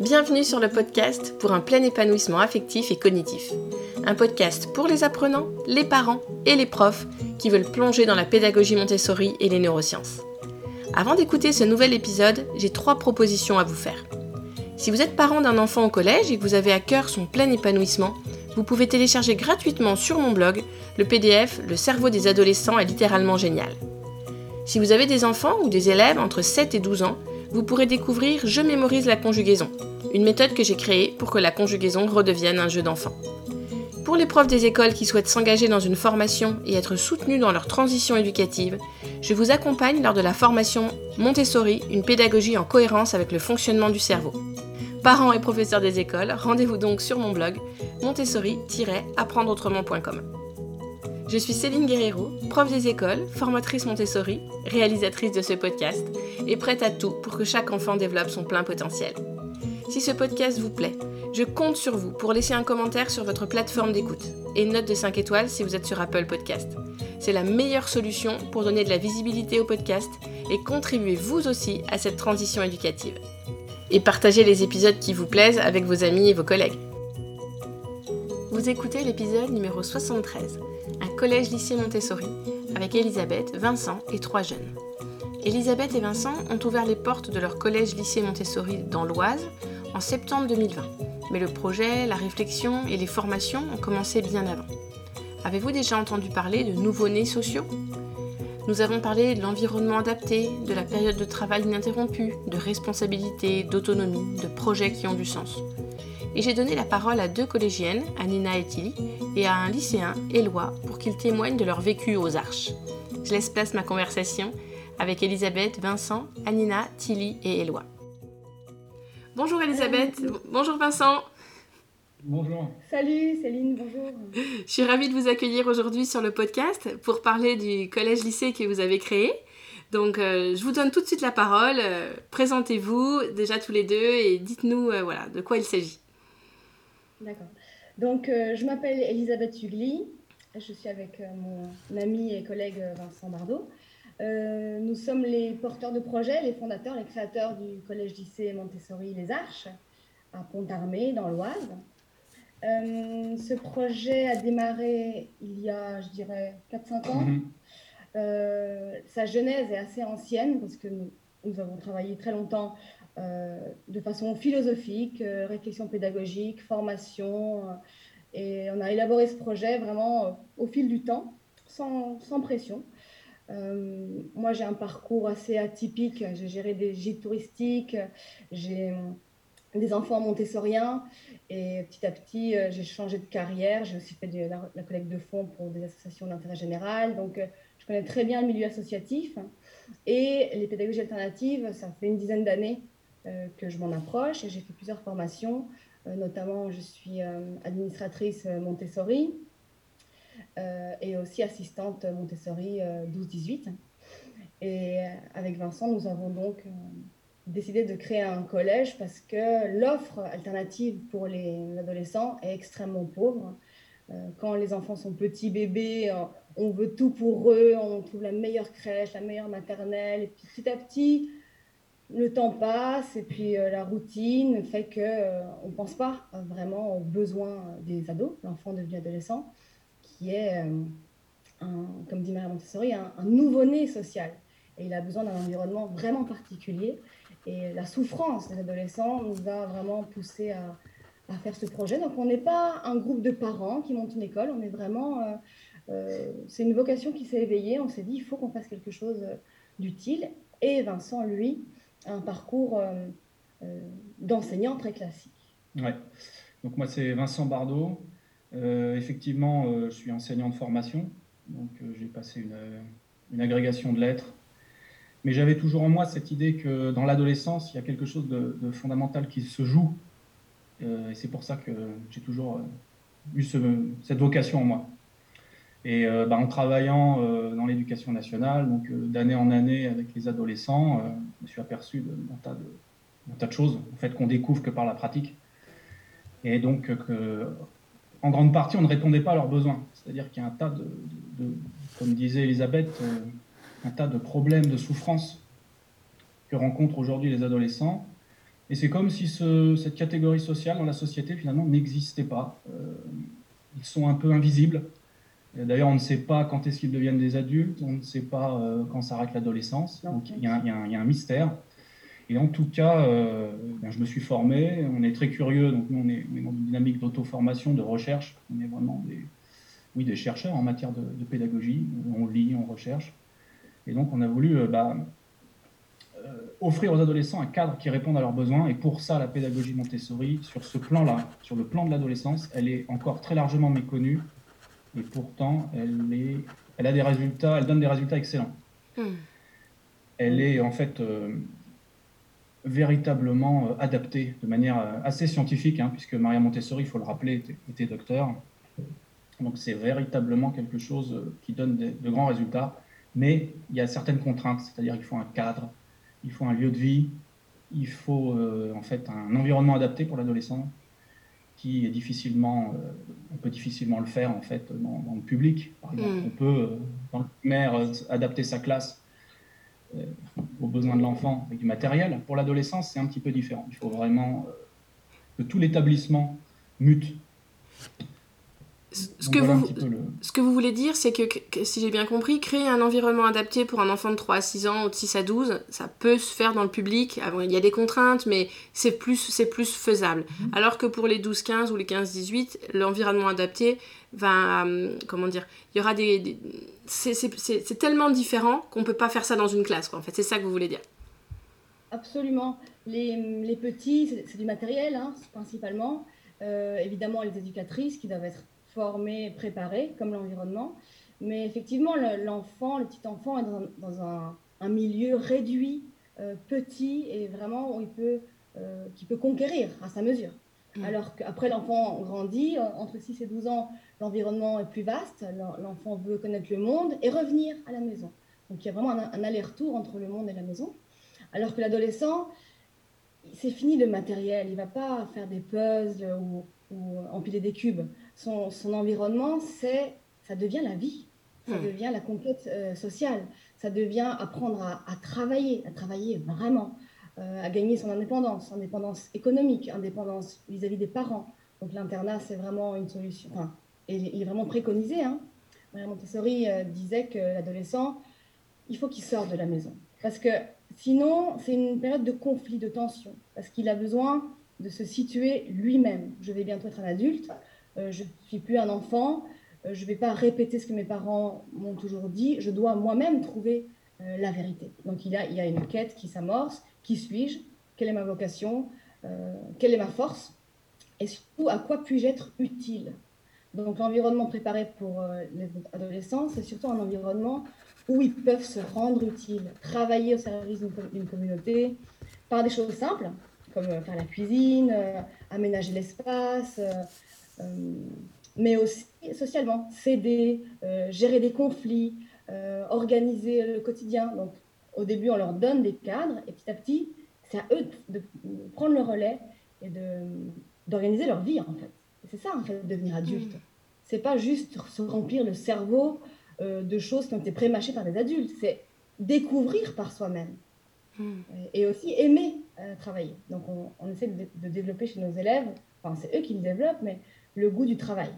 Bienvenue sur le podcast pour un plein épanouissement affectif et cognitif. Un podcast pour les apprenants, les parents et les profs qui veulent plonger dans la pédagogie Montessori et les neurosciences. Avant d'écouter ce nouvel épisode, j'ai trois propositions à vous faire. Si vous êtes parent d'un enfant au collège et que vous avez à cœur son plein épanouissement, vous pouvez télécharger gratuitement sur mon blog le PDF Le cerveau des adolescents est littéralement génial. Si vous avez des enfants ou des élèves entre 7 et 12 ans, vous pourrez découvrir Je mémorise la conjugaison, une méthode que j'ai créée pour que la conjugaison redevienne un jeu d'enfant. Pour les profs des écoles qui souhaitent s'engager dans une formation et être soutenus dans leur transition éducative, je vous accompagne lors de la formation Montessori, une pédagogie en cohérence avec le fonctionnement du cerveau. Parents et professeurs des écoles, rendez-vous donc sur mon blog montessori-apprendreautrement.com. Je suis Céline Guerrero, prof des écoles, formatrice Montessori, réalisatrice de ce podcast et prête à tout pour que chaque enfant développe son plein potentiel. Si ce podcast vous plaît, je compte sur vous pour laisser un commentaire sur votre plateforme d'écoute et une note de 5 étoiles si vous êtes sur Apple Podcast. C'est la meilleure solution pour donner de la visibilité au podcast et contribuer vous aussi à cette transition éducative. Et partagez les épisodes qui vous plaisent avec vos amis et vos collègues. Vous écoutez l'épisode numéro 73, un collège-lycée Montessori, avec Elisabeth, Vincent et trois jeunes. Elisabeth et Vincent ont ouvert les portes de leur collège-lycée Montessori dans l'Oise en septembre 2020, mais le projet, la réflexion et les formations ont commencé bien avant. Avez-vous déjà entendu parler de nouveau-nés sociaux? Nous avons parlé de l'environnement adapté, de la période de travail ininterrompue, de responsabilité, d'autonomie, de projets qui ont du sens et j'ai donné la parole à deux collégiennes, Anina et Tilly, et à un lycéen, Éloi, pour qu'ils témoignent de leur vécu aux Arches. Je laisse place ma conversation avec Elisabeth, Vincent, Anina, Tilly et Éloi. Bonjour Elisabeth, bonjour Vincent. Bonjour. Salut Céline, bonjour. Je suis ravie de vous accueillir aujourd'hui sur le podcast pour parler du collège-lycée que vous avez créé. Donc, euh, je vous donne tout de suite la parole. Euh, présentez-vous déjà tous les deux et dites-nous euh, voilà, de quoi il s'agit. D'accord. Donc, euh, je m'appelle Elisabeth Hugli. Je suis avec euh, mon ami et collègue euh, Vincent Bardot. nous sommes les porteurs de projet, les fondateurs, les créateurs du collège-lycée Montessori Les Arches à Pont-Armé, dans l'Oise. ce projet a démarré il y a, je dirais, 4-5 ans. Mhm. sa genèse est assez ancienne parce que nous avons travaillé très longtemps de façon philosophique, euh, réflexion pédagogique, formation. Euh, et on a élaboré ce projet vraiment au fil du temps, sans, pression. moi, j'ai un parcours assez atypique. J'ai géré des gîtes touristiques, j'ai des enfants montessoriens. Et petit à petit, j'ai changé de carrière. J'ai aussi fait de la, collecte de fonds pour des associations d'intérêt général. Donc, je connais très bien le milieu associatif. Et les pédagogies alternatives, ça fait une dizaine d'années euh, que je m'en approche j'ai fait plusieurs formations. Euh, notamment, je suis euh, administratrice Montessori et aussi assistante Montessori 12-18. Et avec Vincent, nous avons donc décidé de créer un collège parce que l'offre alternative pour les adolescents est extrêmement pauvre. Quand les enfants sont petits bébés, on veut tout pour eux, on trouve la meilleure crèche, la meilleure maternelle, et petit à petit, le temps passe et puis euh, la routine fait que euh, on pense pas vraiment aux besoins des ados, l'enfant devenu adolescent, qui est, euh, comme dit Maria Montessori, un, nouveau-né social. Et il a besoin d'un environnement vraiment particulier. Et la souffrance des adolescents nous a vraiment poussé à, à faire ce projet. Donc on n'est pas un groupe de parents qui montent une école, on est vraiment... c'est une vocation qui s'est éveillée, on s'est dit il faut qu'on fasse quelque chose d'utile. Et Vincent, lui, un parcours euh, euh, d'enseignant très classique. Ouais. Donc moi c'est Vincent Bardot. Euh, effectivement, je suis enseignant de formation, donc j'ai passé une, une, agrégation de lettres. Mais j'avais toujours en moi cette idée que dans l'adolescence, il y a quelque chose de, fondamental qui se joue. et c'est pour ça que j'ai toujours eu cette vocation en moi. Et bah, en travaillant dans l'éducation nationale, donc d'année en année avec les adolescents, je me suis aperçu d'un tas, de choses en fait, qu'on découvre que par la pratique. Et donc, que, en grande partie, on ne répondait pas à leurs besoins. C'est-à-dire qu'il y a un tas de, comme disait Elisabeth, euh, un tas de problèmes, de souffrances que rencontrent aujourd'hui les adolescents. Et c'est comme si ce, cette catégorie sociale dans la société finalement n'existait pas. Euh, ils sont un peu invisibles. D'ailleurs, on ne sait pas quand est-ce qu'ils deviennent des adultes, on ne sait pas euh, quand s'arrête l'adolescence. Donc il y, a, il y, a un mystère. Et en tout cas, euh, ben, je me suis formé, on est très curieux, donc nous on est, on est dans une dynamique d'auto-formation, de recherche. On est vraiment des, oui, des chercheurs en matière de, de, pédagogie. On lit, on recherche. Et donc on a voulu bah, euh, offrir aux adolescents un cadre qui réponde à leurs besoins. Et pour ça, la pédagogie Montessori, sur ce plan-là, sur le plan de l'adolescence, elle est encore très largement méconnue. Et pourtant, elle, est, elle a des résultats, elle donne des résultats excellents. Hmm. Elle est en fait euh, véritablement euh, adaptée de manière assez scientifique, hein, puisque Maria Montessori, il faut le rappeler, était, était docteur. Donc c'est véritablement quelque chose qui donne de grands résultats. Mais il y a certaines contraintes, c'est-à-dire qu'il faut un cadre, il faut un lieu de vie, il faut euh, en fait un environnement adapté pour l'adolescent qui est difficilement, euh, on peut difficilement le faire en fait dans, le public. Par exemple, mm. on peut euh, dans le primaire adapter sa classe aux besoins de l'enfant avec du matériel. Pour l'adolescence, c'est un petit peu différent. Il faut vraiment que tout l'établissement mute ce, que vous, ce que vous voulez dire, c'est que, si j'ai bien compris, créer un environnement adapté pour un enfant de 3 à 6 ans ou de 6 à 12, ça peut se faire dans le public. il y a des contraintes, mais c'est plus, plus faisable. Mhm. Alors que pour les 12-15 ou les 15-18, l'environnement adapté va. Euh, comment dire Il y aura des. c'est tellement différent qu'on ne peut pas faire ça dans une classe, En fait, c'est ça que vous voulez dire. Absolument. Les, les petits, c'est du matériel, hein, principalement. Euh, évidemment, les éducatrices qui doivent être formé, préparé, comme l'environnement. Mais effectivement, l'enfant, le, petit enfant est dans, un, milieu réduit, euh, petit et vraiment où il peut, euh, qui peut conquérir à sa mesure. Mmh. Alors qu'après, l'enfant grandit, entre 6 et 12 ans, l'environnement est plus vaste, l'enfant veut connaître le monde et revenir à la maison. Donc il y a vraiment un, aller-retour entre le monde et la maison. Alors que l'adolescent, c'est fini le matériel, il ne va pas faire des puzzles ou, ou empiler des cubes son, environnement, c'est, ça devient la vie, ça hmm. devient la conquête euh, sociale, ça devient apprendre à, travailler, à travailler vraiment, euh, à gagner son indépendance, indépendance économique, indépendance vis-à-vis des parents. Donc l'internat, c'est vraiment une solution, enfin, il est vraiment préconisé. Hein. Montessori euh, disait que l'adolescent, il faut qu'il sorte de la maison. Parce que sinon, c'est une période de conflit, de tension, parce qu'il a besoin de se situer lui-même. Je vais bientôt être un adulte, euh, je ne suis plus un enfant, euh, je ne vais pas répéter ce que mes parents m'ont toujours dit, je dois moi-même trouver euh, la vérité. Donc il y, a, il y a une quête qui s'amorce, qui suis-je, quelle est ma vocation, quelle est ma force, et surtout à quoi puis-je être utile? Donc l'environnement préparé pour les adolescents, c'est surtout un environnement où ils peuvent se rendre utiles, travailler au service d'une communauté par des choses simples, comme faire la cuisine, aménager l'espace, euh, mais aussi socialement, s'aider, euh, gérer des conflits, euh, organiser le quotidien. Donc, au début, on leur donne des cadres et petit à petit, c'est à eux de, prendre le relais et d'organiser leur vie, en fait. C'est ça, en fait, devenir adulte. Mmh. C'est pas juste se remplir le cerveau de choses qui ont été prémâchées par des adultes. C'est découvrir par soi-même. Mmh. Et aussi aimer travailler. Donc, on, essaie de, de, développer chez nos élèves, enfin, c'est eux qui le développent, mais le goût du travail.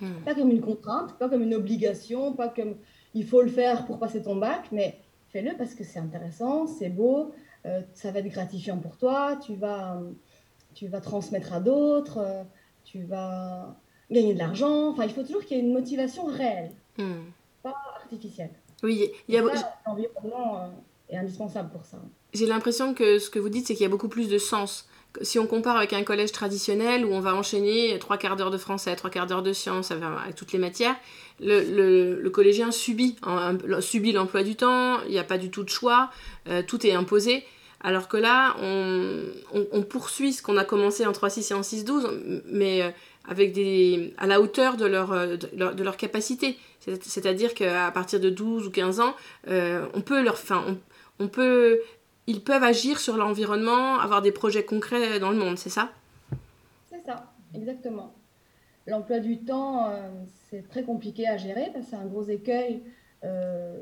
Hmm. Pas comme une contrainte, pas comme une obligation, pas comme il faut le faire pour passer ton bac, mais fais-le parce que c'est intéressant, c'est beau, euh, ça va être gratifiant pour toi, tu vas, tu vas transmettre à d'autres, euh, tu vas gagner de l'argent. Enfin, il faut toujours qu'il y ait une motivation réelle, hmm. pas artificielle. Oui, il y a... l'environnement euh, indispensable pour ça. J'ai l'impression que ce que vous dites, c'est qu'il y a beaucoup plus de sens si on compare avec un collège traditionnel où on va enchaîner trois quarts d'heure de français, trois quarts d'heure de sciences, avec toutes les matières, le, collégien subit, subit l'emploi du temps, il n'y a pas du tout de choix, euh, tout est imposé. Alors que là, on, poursuit ce qu'on a commencé en 3-6 et en 6-12, mais euh, avec des, à la hauteur de leur, euh, de leur, capacité. C'est-à-dire qu'à partir de 12 ou 15 ans, on peut leur... Fin, peut ils peuvent agir sur l'environnement, avoir des projets concrets dans le monde, c'est ça? C'est ça, exactement. L'emploi du temps, euh, c'est très compliqué à gérer parce que c'est un gros écueil euh,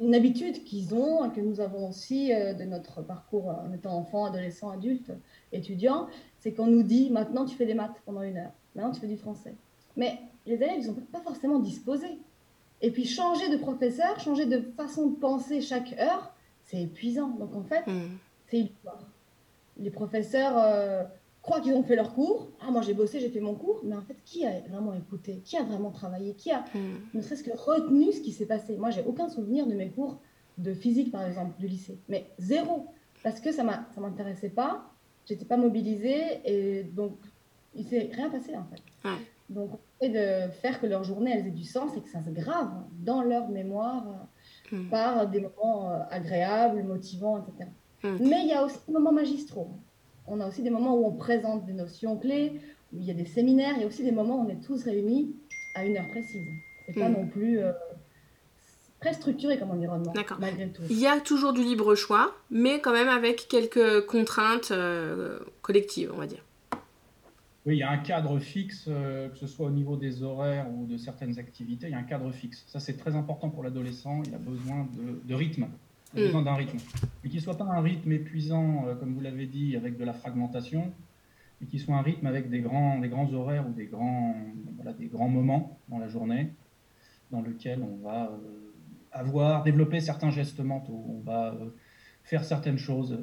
une habitude qu'ils ont, que nous avons aussi euh, de notre parcours en étant enfant, adolescent, adulte, étudiant, c'est qu'on nous dit maintenant tu fais des maths pendant une heure, maintenant tu fais du français. Mais les élèves, ils sont pas forcément disposés. Et puis changer de professeur, changer de façon de penser chaque heure, c'est épuisant. Donc en fait, hmm. c'est illusoire. Les professeurs euh, croient qu'ils ont fait leur cours. Ah, moi j'ai bossé, j'ai fait mon cours. Mais en fait, qui a vraiment écouté? Qui a vraiment travaillé? Qui a hmm. ne serait-ce que retenu ce qui s'est passé? Moi, j'ai aucun souvenir de mes cours de physique, par exemple, du lycée. Mais zéro. Parce que ça ne m'intéressait pas. J'étais pas mobilisée. Et donc, il s'est rien passé, en fait. Donc, de faire que leur journée, elles aient du sens et que ça se grave dans leur mémoire hmm. par des moments euh, agréables, motivants, etc. Hmm. Mais il y a aussi des moments magistraux on a aussi des moments où on présente des notions clés, où il y a des séminaires, il y a aussi des moments où on est tous réunis à une heure précise. C'est pas hmm. non plus euh, très structuré comme environnement, malgré tout. Il y a toujours du libre choix, mais quand même avec quelques contraintes euh, collectives, on va dire. Oui, il y a un cadre fixe, euh, que ce soit au niveau des horaires ou de certaines activités, il y a un cadre fixe. Ça, c'est très important pour l'adolescent. Il a besoin de rythme besoin mm. d'un rythme. Mais qu'il ne soit pas un rythme épuisant, euh, comme vous l'avez dit, avec de la fragmentation, mais qu'il soit un rythme avec des grands, des grands horaires ou des grands, voilà, des grands moments dans la journée dans lesquels on va euh, avoir, développer certains gestes mentaux, on va faire certaines choses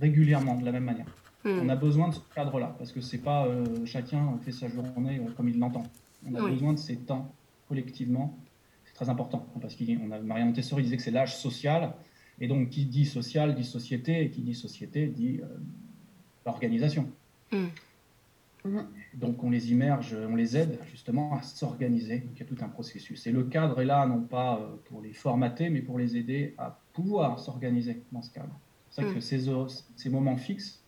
régulièrement de la même manière. Mm. On a besoin de ce cadre-là, parce que c'est pas chacun fait sa journée comme il l'entend. On a besoin de ces temps collectivement. C'est très important, parce qu'on a Maria Montessori disait que c'est l'âge social, et donc, qui dit social dit société, et qui dit société dit euh, organisation. Hmm. Donc, on les immerge, on les aide justement à s'organiser. Donc, il y a tout un processus. Et le cadre est là, non pas euh, pour les formater, mais pour les aider à pouvoir s'organiser dans ce cadre. C'est pour ça que hmm. ces, ces moments fixes,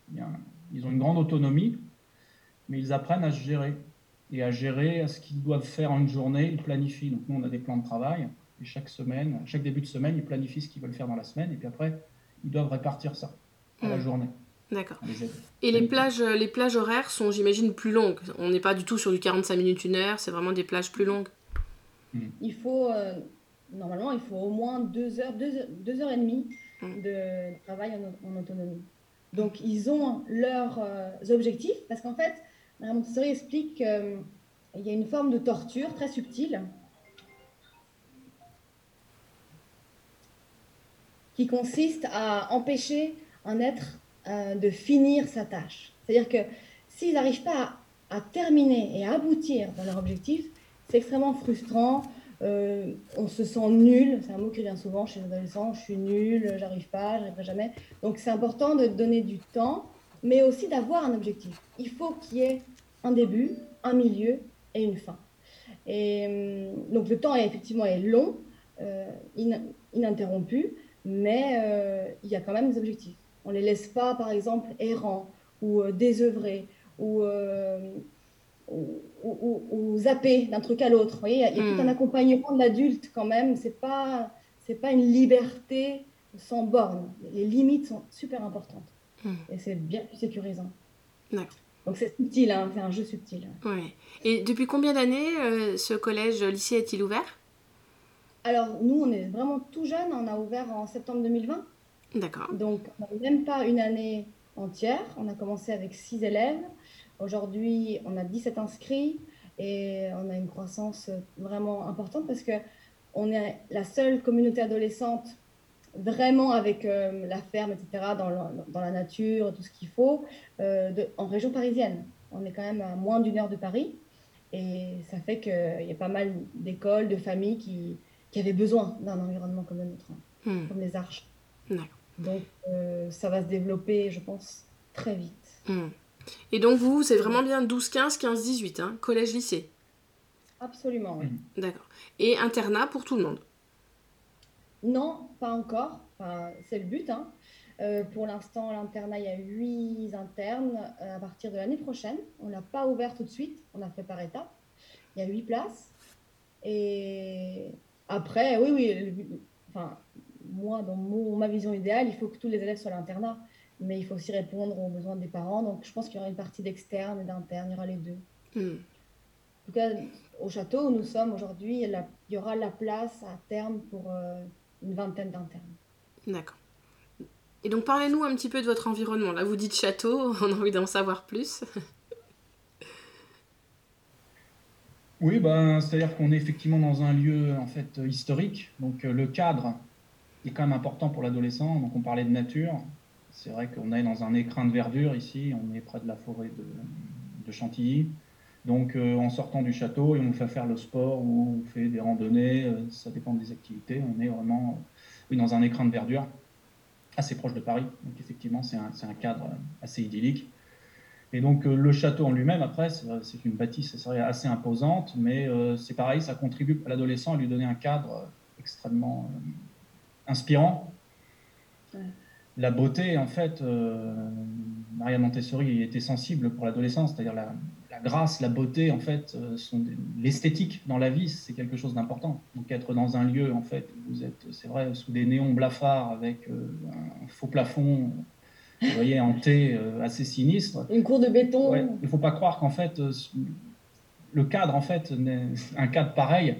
ils ont une grande autonomie, mais ils apprennent à se gérer et à gérer ce qu'ils doivent faire en une journée. Ils planifient. Donc, nous, on a des plans de travail. Et chaque semaine, chaque début de semaine, ils planifient ce qu'ils veulent faire dans la semaine. Et puis après, ils doivent répartir ça à la hmm. journée. D'accord. Et les plages, les plages horaires sont, j'imagine, plus longues. On n'est pas du tout sur du 45 minutes, une heure. C'est vraiment des plages plus longues. Hmm. Il faut, euh, normalement, il faut au moins deux heures, deux, heures et demie hmm. de travail en, autonomie. Donc, ils ont leurs euh, objectifs parce qu'en fait, Mme Montessori explique qu'il y a une forme de torture très subtile qui consiste à empêcher un être euh, de finir sa tâche. C'est-à-dire que s'ils n'arrivent pas à, terminer et à aboutir dans leur objectif, c'est extrêmement frustrant. Euh, on se sent nul, c'est un mot qui vient souvent chez les adolescents, je suis nul, j'arrive pas, j'arriverai jamais. Donc c'est important de donner du temps, mais aussi d'avoir un objectif. Il faut qu'il y ait un début, un milieu et une fin. Et euh, donc le temps est effectivement est long, ininterrompu, mais euh, il y a quand même des objectifs. On ne les laisse pas, par exemple, errants ou euh, désœuvrés euh, ou, ou, ou, zapper d'un truc à l'autre. Il y a, y a tout un hmm. accompagnement de l'adulte quand même. Ce n'est pas, pas une liberté sans borne. Les limites sont super importantes. Hmm. Et c'est bien plus sécurisant. Donc c'est subtil, hein, c'est un jeu subtil. Ouais. Et depuis combien d'années ce collège-lycée est-il ouvert? Alors, nous, on est vraiment tout jeune. On a ouvert en septembre 2020. D'accord. Donc, on n'a même pas une année entière. On a commencé avec six élèves. Aujourd'hui, on a 17 inscrits et on a une croissance vraiment importante parce que on est la seule communauté adolescente vraiment avec euh, la ferme, etc., dans, dans, la nature, tout ce qu'il faut, euh, de, en région parisienne. On est quand même à moins d'une heure de Paris et ça fait qu'il y a pas mal d'écoles, de familles qui, qui avaient besoin d'un environnement comme le nôtre, hein, hmm. comme les arches. Donc euh, ça va se développer, je pense, très vite. Hmm. Et donc vous, c'est vraiment bien 12-15, 15-18, hein, collège-lycée Absolument, oui. D'accord. Et internat pour tout le monde? Non, pas encore. c'est le but. Hein. Euh, pour l'instant, l'internat, il y a 8 internes euh, à partir de l'année prochaine. On ne l'a pas ouvert tout de suite, on a fait par étapes. Il y a 8 places. Et après, oui, oui, enfin, moi, dans ma vision idéale, il faut que tous les élèves soient à l'internat, mais il faut aussi répondre aux besoins des parents. Donc, je pense qu'il y aura une partie d'externe et d'interne, il y aura les deux. Hmm. En tout cas, au château où nous sommes aujourd'hui, il y aura la place à terme pour, euh, une vingtaine d'internes. D'accord. Et donc parlez-nous un petit peu de votre environnement. Là, vous dites château, on a envie d'en savoir plus. oui, ben, c'est-à-dire qu'on est effectivement dans un lieu en fait historique. Donc le cadre est quand même important pour l'adolescent. Donc on parlait de nature. C'est vrai qu'on est dans un écrin de verdure ici. On est près de la forêt de, Chantilly. Donc en sortant du château, et on fait faire le sport ou on fait des randonnées. ça dépend des activités. On est vraiment oui, dans un écrin de verdure assez proche de Paris. Donc effectivement, c'est un, cadre assez idyllique. Et donc euh, le château en lui-même, après, c'est une bâtisse assez imposante, mais euh, c'est pareil, ça contribue à l'adolescent à lui donner un cadre extrêmement euh, inspirant. La beauté, en fait, Maria Montessori était sensible pour l'adolescence, c'est-à-dire la, grâce, la beauté, en fait, euh, sont l'esthétique dans la vie, c'est quelque chose d'important. Donc être dans un lieu, en fait, vous êtes, c'est vrai, sous des néons blafards avec euh, un faux plafond, vous voyez, en T euh, assez sinistre. Une cour de béton. il ne faut pas croire qu'en fait, le cadre, en fait, un cadre pareil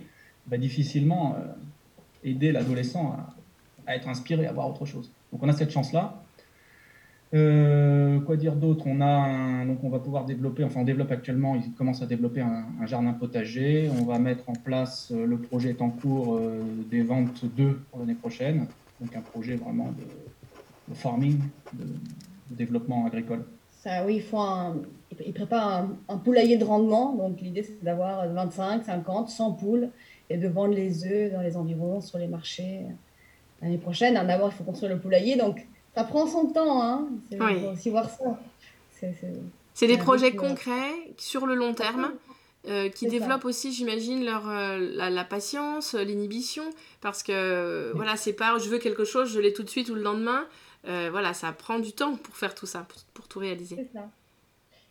va difficilement aider l'adolescent à, à être inspiré, à voir autre chose. Donc on a cette chance-là. Euh, quoi dire d'autre? On a donc on va pouvoir développer, enfin on développe actuellement, il commence à développer un, jardin potager. On va mettre en place, euh, le projet est en cours euh, des ventes 2 pour l'année prochaine. Donc un projet vraiment de, farming, de, développement agricole. Ça, oui, il faut un, il prépare un, poulailler de rendement. Donc l'idée c'est d'avoir 25, 50, 100 poules et de vendre les œufs dans les environs, sur les marchés l'année prochaine. D'abord il faut construire le poulailler, donc ça prend son temps, hein. Il faut aussi voir ça. C'est des projets concrets sur le long terme. Euh, qui développent aussi, j'imagine, leur euh, la, patience, l'inhibition, parce que voilà, c'est pas je veux quelque chose, je l'ai tout de suite ou le lendemain. Euh, voilà, ça prend du temps pour faire tout ça, pour, tout réaliser. C'est ça.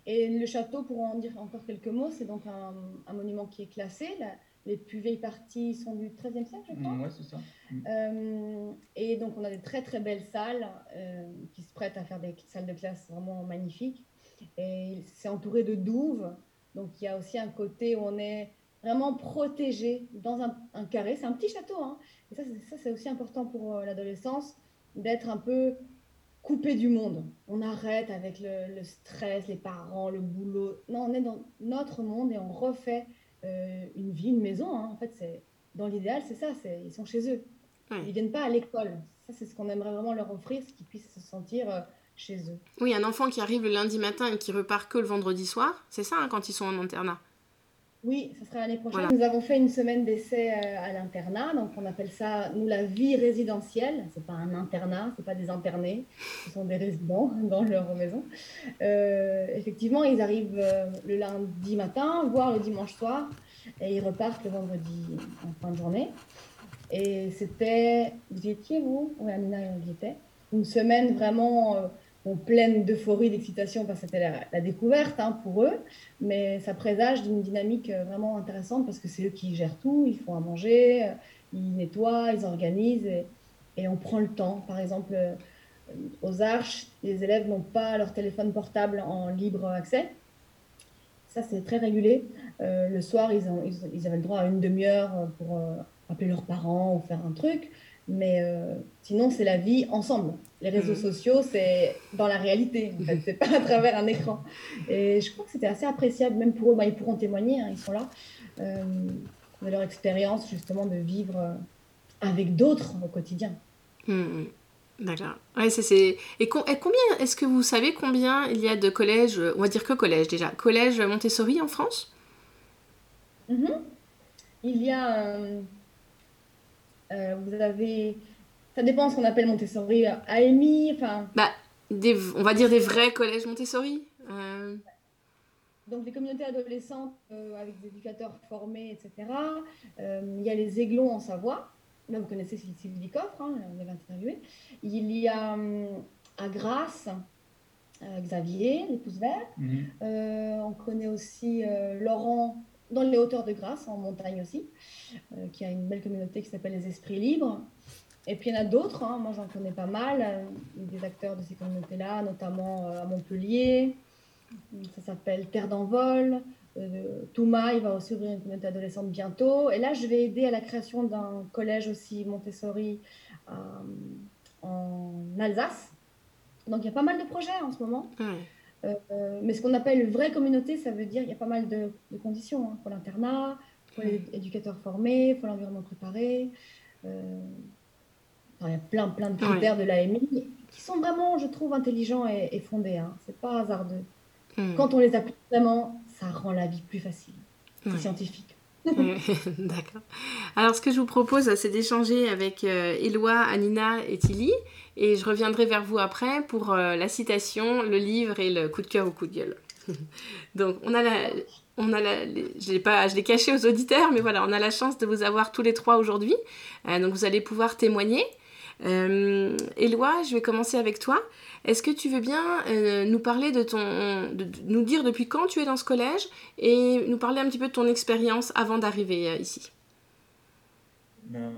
Et le château, pour en dire encore quelques mots, c'est donc un, un, monument qui est classé. Les plus vieilles parties sont du XIIIe siècle, je crois. Mm, oui, c'est ça. Mm. Euh, et donc, on a des très, très belles salles euh, qui se prêtent à faire des salles de classe vraiment magnifiques. Et c'est entouré de douves. Donc, il y a aussi un côté où on est vraiment protégé dans un, carré. C'est un petit château. Hein. Et ça, c'est aussi important pour euh, l'adolescence, d'être un peu coupé du monde. On arrête avec le, le, stress, les parents, le boulot. Non, on est dans notre monde et on refait euh, une vie, une maison. Hein. En fait, c'est dans l'idéal, c'est ça. C'est ils sont chez eux. Ils viennent pas à l'école. Ça, c'est ce qu'on aimerait vraiment leur offrir, c'est qu'ils puissent se sentir euh, chez eux. Oui, un enfant qui arrive le lundi matin et qui repart que le vendredi soir, c'est ça hein, quand ils sont en internat. Oui, ça sera l'année prochaine. Nous avons fait une semaine d'essai euh, à l'internat, donc on appelle ça nous la vie résidentielle. C'est pas un internat, c'est pas des internés, ce sont des résidents dans leur maison. Euh, effectivement, ils arrivent euh, le lundi matin, voire le dimanche soir, et ils repartent le vendredi en fin de journée. Et c'était, vous y étiez vous? Oui, Amina y était. Une semaine vraiment pleine d'euphorie, d'excitation parce que c'était la, découverte hein, pour eux, mais ça présage d'une dynamique euh, vraiment intéressante parce que c'est eux qui gèrent tout, ils font à manger, euh, ils nettoient, ils organisent et, on prend le temps. Par exemple, euh, aux arches, les élèves n'ont pas leur téléphone portable en libre accès. Ça, c'est très régulé. le soir, ils, ont, ils, avaient le droit à une demi-heure pour appeler leurs parents ou faire un truc. Mais euh, sinon, c'est la vie ensemble. Les réseaux mhm. sociaux, c'est dans la réalité, en fait. C'est pas à travers un écran. Et je crois que c'était assez appréciable, même pour eux. Bah, ils pourront témoigner, hein, ils sont là, euh, de leur expérience, justement, de vivre euh, avec d'autres au quotidien. Mhm. D'accord. Ouais, c'est, et, combien, est-ce que vous savez combien il y a de collèges, on va dire que collèges déjà, collèges Montessori en France? Mhm. Il y a euh, vous avez. Ça dépend de ce qu'on appelle Montessori, AMI, enfin. Bah, on va dire des vrais collèges Montessori. Euh. Donc, des communautés adolescentes euh, avec des éducateurs formés, etc. il y a les Aiglons en Savoie. Là, vous connaissez Sylvie Coffre, hein, on l'avait interviewé. Il y a à Grasse, Xavier, les pouces verts. Mhm. on connaît aussi Laurent dans les hauteurs de Grasse, en montagne aussi, euh, qui a une belle communauté qui s'appelle les Esprits Libres. Et puis il y en a d'autres, hein. moi j'en connais pas mal, euh, des acteurs de ces communautés-là, notamment euh, à Montpellier, ça s'appelle Terre d'envol. Touma, il va aussi ouvrir une communauté adolescente bientôt. Et là, je vais aider à la création d'un collège aussi Montessori en Alsace. Donc il y a pas mal de projets en ce moment. Euh, mais ce qu'on appelle vraie communauté, ça veut dire qu'il y a pas mal de, conditions. Hein. pour l'internat, pour les éducateurs formés, pour l'environnement préparé. Euh, il y a plein, plein de critères de l'AMI qui sont vraiment, je trouve, intelligents et, fondés. Hein. C'est pas hasardeux. Quand on les applique vraiment, ça rend la vie plus facile. C'est scientifique. D'accord. Alors, ce que je vous propose, c'est d'échanger avec euh, Éloi, Anina et Tilly. Et je reviendrai vers vous après pour euh, la citation, le livre et le coup de cœur ou coup de gueule. Donc, on a la. On a je l'ai pas, je l'ai caché aux auditeurs, mais voilà, on a la chance de vous avoir tous les trois aujourd'hui. Euh, donc, vous allez pouvoir témoigner. Euh, Éloi, je vais commencer avec toi. Est-ce que tu veux bien euh, nous parler de ton, de, nous dire depuis quand tu es dans ce collège et nous parler un petit peu de ton expérience avant d'arriver euh, ici? Ben,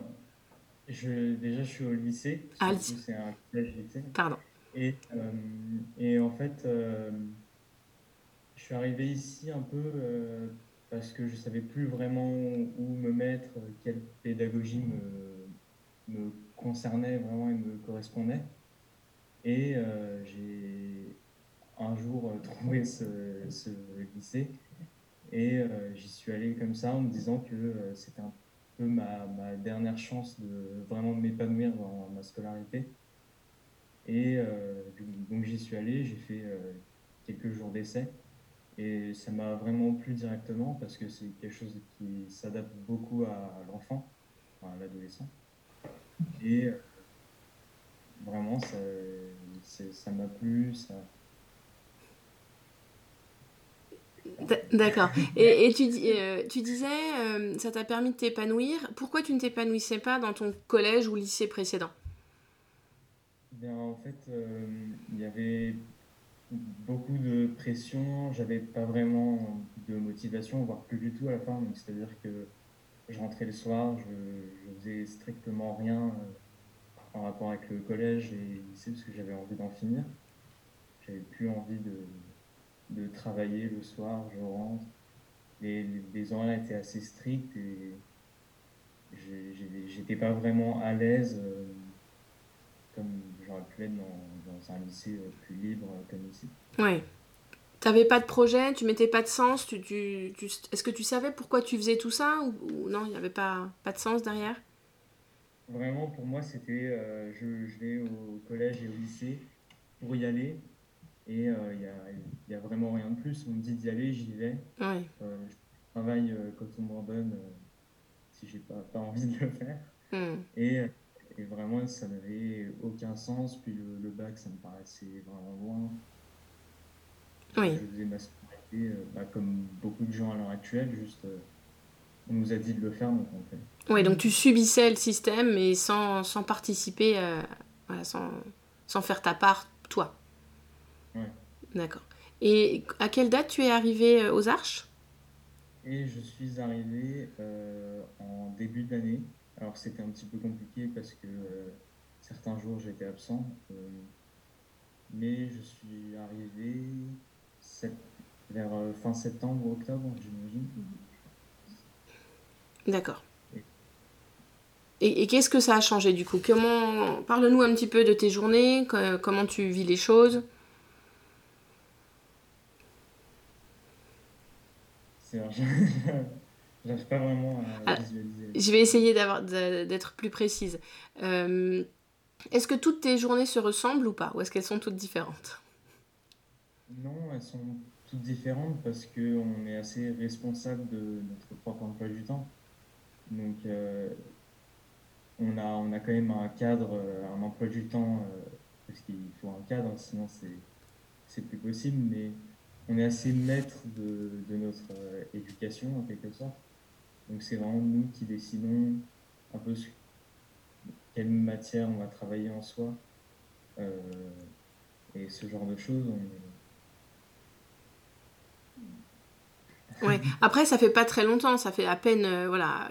je, Déjà, je suis au lycée. Ah, C'est un collège lycée. Pardon. Et, et en fait, je suis arrivé ici un peu parce que je savais plus vraiment où me mettre, quelle pédagogie me, me concernait vraiment et me correspondait. Et euh, j'ai un jour euh, trouvé ce, ce lycée et euh, j'y suis allé comme ça en me disant que c'était un peu ma, ma, dernière chance de vraiment m'épanouir dans ma scolarité. Et donc j'y suis allé, j'ai fait quelques jours d'essai et ça m'a vraiment plu directement parce que c'est quelque chose qui s'adapte beaucoup à l'enfant, à l'adolescent. Et euh, vraiment, ça m'a plu. Ça... D'accord. Et, et tu, euh, tu, disais, euh, ça t'a permis de t'épanouir. Pourquoi tu ne t'épanouissais pas dans ton collège ou lycée précédent? Bien, En fait, il y avait beaucoup de pression. J'avais pas vraiment de motivation, voire plus du tout à la fin. C'est-à-dire que je rentrais le soir, je, je faisais strictement rien euh, en rapport avec le collège et le lycée parce que j'avais envie d'en finir. J'avais plus envie de, de, travailler le soir, je rentre. Les, les, horaires étaient assez stricts et j'étais pas vraiment à l'aise euh, comme j'aurais pu être dans, dans, un lycée euh, plus libre comme ici. Ouais. T'avais pas de projet, tu mettais pas de sens, tu, tu, tu est-ce que tu savais pourquoi tu faisais tout ça ou, non, il n'y avait pas, pas de sens derrière? Vraiment, pour moi, c'était euh, je, je, vais au collège et au lycée pour y aller et il euh, n'y a, y a, vraiment rien de plus. On me dit d'y aller, j'y vais. Ouais. Euh, je travaille quand on m'en donne si j'ai pas, pas envie de le faire. Hmm. Et, et, vraiment, ça n'avait aucun sens. Puis le, le bac, ça me paraissait vraiment loin. Oui. Je faisais ma scolarité euh, bah, comme beaucoup de gens à l'heure actuelle, juste euh, on nous a dit de le faire, donc on fait. Oui, donc tu subissais le système, mais sans, sans participer, euh, voilà, sans, sans faire ta part, toi. Oui. D'accord. Et à quelle date tu es arrivé aux Arches? Et je suis arrivé en début d'année. Alors c'était un petit peu compliqué parce que certains jours j'étais absent. mais je suis arrivé vers euh, fin septembre ou octobre, j'imagine. D'accord. Et, qu'est-ce que ça a changé du coup? Comment Parle-nous un petit peu de tes journées, comment tu vis les choses? J'arrive pas vraiment à ah, visualiser. Je vais essayer d'être plus précise. Euh, est-ce que toutes tes journées se ressemblent ou pas? Ou est-ce qu'elles sont toutes différentes? Non, elles sont toutes différentes parce qu'on est assez responsable de notre propre emploi du temps. Donc, euh, on, a, on a quand même un cadre, euh, un emploi du temps, euh, parce qu'il faut un cadre, sinon c'est plus possible, mais on est assez maître de, de notre éducation en quelque sorte. Donc, c'est vraiment nous qui décidons un peu quelle matière on va travailler en soi. et ce genre de choses, Ouais. Après, ça fait pas très longtemps, ça fait à peine, euh, voilà,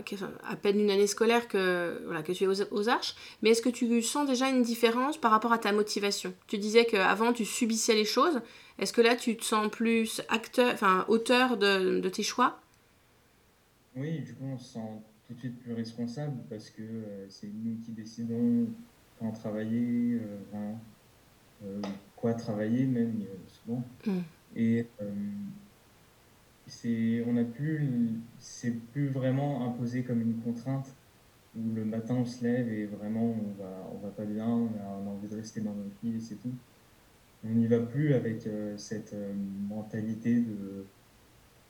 à peine une année scolaire que, voilà, que tu es aux, Arches. Mais est-ce que tu sens déjà une différence par rapport à ta motivation? Tu disais qu'avant, tu subissais les choses. Est-ce que là, tu te sens plus acteur, enfin, auteur de, de tes choix? Oui, du coup, on se sent tout de suite plus responsable parce que c'est nous qui décidons quand travailler, quoi travailler même souvent. Mm. Et c'est, on a plus, c'est plus vraiment imposé comme une contrainte où le matin on se lève et vraiment on va, on va pas bien, on a, envie de rester dans notre lit et c'est tout. On n'y va plus avec euh, cette euh, mentalité de.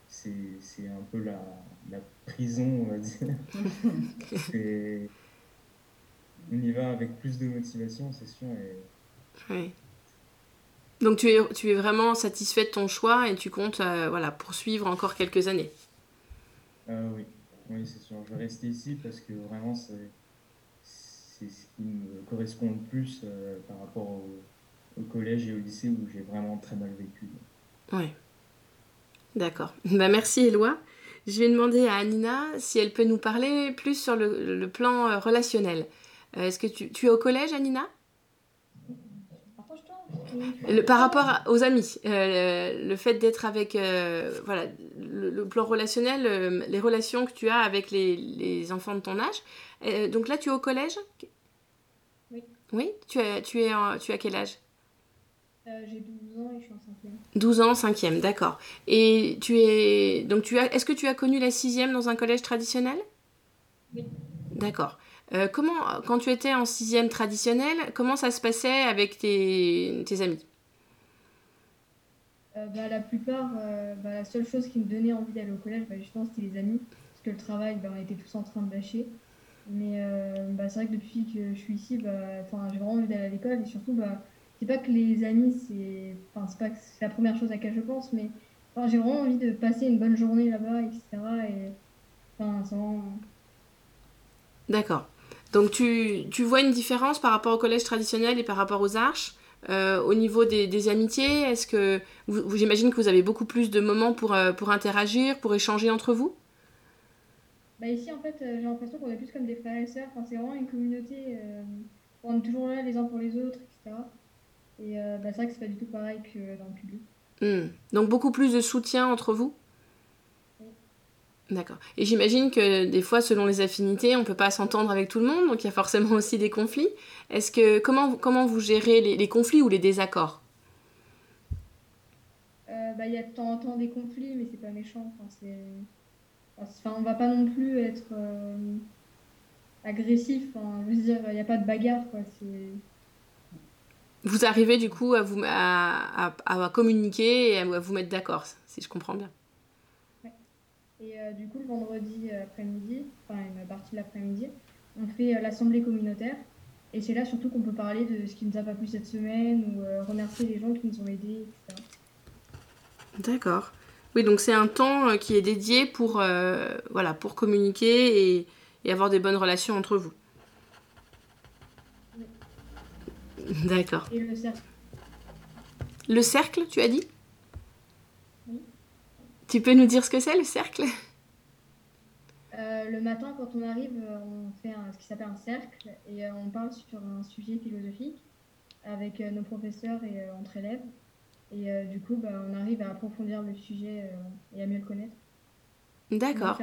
C'est, c'est un peu la, la prison, on va dire. on y va avec plus de motivation, c'est sûr. Et... Oui. Donc tu es, tu es vraiment satisfait de ton choix et tu comptes euh, voilà, poursuivre encore quelques années euh, Oui, oui c'est sûr. Je vais rester ici parce que vraiment c'est, ce qui me correspond le plus euh, par rapport au, au, collège et au lycée où j'ai vraiment très mal vécu. Oui. D'accord. Bah, merci Eloi. Je vais demander à Anina si elle peut nous parler plus sur le, le plan relationnel. Est-ce que tu, tu es au collège, Anina? Par rapport aux amis, euh, le fait d'être avec, euh, voilà, le, plan relationnel, euh, les relations que tu as avec les, enfants de ton âge. donc là, tu es au collège? Oui. Oui? Tu, es, tu, es tu as quel âge? J'ai 12 ans et je suis en 5e. 12 ans, 5e, d'accord. Et tu es. Donc, tu as... est-ce que tu as connu la 6e dans un collège traditionnel? Oui. D'accord. Euh, comment, quand tu étais en sixième traditionnelle, comment ça se passait avec tes, tes amis? Euh, bah, La plupart, euh, bah, la seule chose qui me donnait envie d'aller au collège, bah, justement, c'était les amis. Parce que le travail, bah, on était tous en train de lâcher. Mais bah, c'est vrai que depuis que je suis ici, bah, j'ai vraiment envie d'aller à l'école. Et surtout, bah, c'est pas que les amis, c'est pas la première chose à laquelle je pense, mais j'ai vraiment envie de passer une bonne journée là-bas, etc. Et, D'accord. Donc tu, tu, vois une différence par rapport au collège traditionnel et par rapport aux arches euh, au niveau des, des amitiés? Est-ce que vous, j'imagine que vous avez beaucoup plus de moments pour, euh, pour interagir, pour échanger entre vous? Bah Ici, en fait, euh, j'ai l'impression qu'on est plus comme des frères et sœurs. Enfin, c'est vraiment une communauté. on est toujours là les uns pour les autres, etc. Et bah, c'est vrai que c'est pas du tout pareil que dans le public. Hmm. Donc beaucoup plus de soutien entre vous? D'accord. Et j'imagine que des fois, selon les affinités, on ne peut pas s'entendre avec tout le monde, donc il y a forcément aussi des conflits. Est-ce que comment, comment vous gérez les, conflits ou les désaccords? Euh, bah, Il y a de temps en temps des conflits, mais c'est pas méchant. Enfin, c'est... Enfin, on va pas non plus être euh, agressif. Enfin, je veux dire, il n'y a pas de bagarre. Quoi. Vous arrivez du coup à, vous, à, à communiquer et à vous mettre d'accord, si je comprends bien. Et euh, du coup, le vendredi après-midi, enfin une partie de l'après-midi, on fait euh, l'assemblée communautaire. Et c'est là surtout qu'on peut parler de ce qui nous a pas plu cette semaine ou euh, remercier les gens qui nous ont aidés, etc. D'accord. Oui, donc c'est un temps qui est dédié pour, voilà, pour communiquer et, et, avoir des bonnes relations entre vous. Oui. D'accord. Et le cercle? Le cercle, tu as dit? Tu peux nous dire ce que c'est le cercle? Euh, Le matin, quand on arrive, euh, on fait ce qui s'appelle un cercle et euh, on parle sur un sujet philosophique avec nos professeurs et entre élèves. Et du coup, bah, on arrive à approfondir le sujet et à mieux le connaître. D'accord.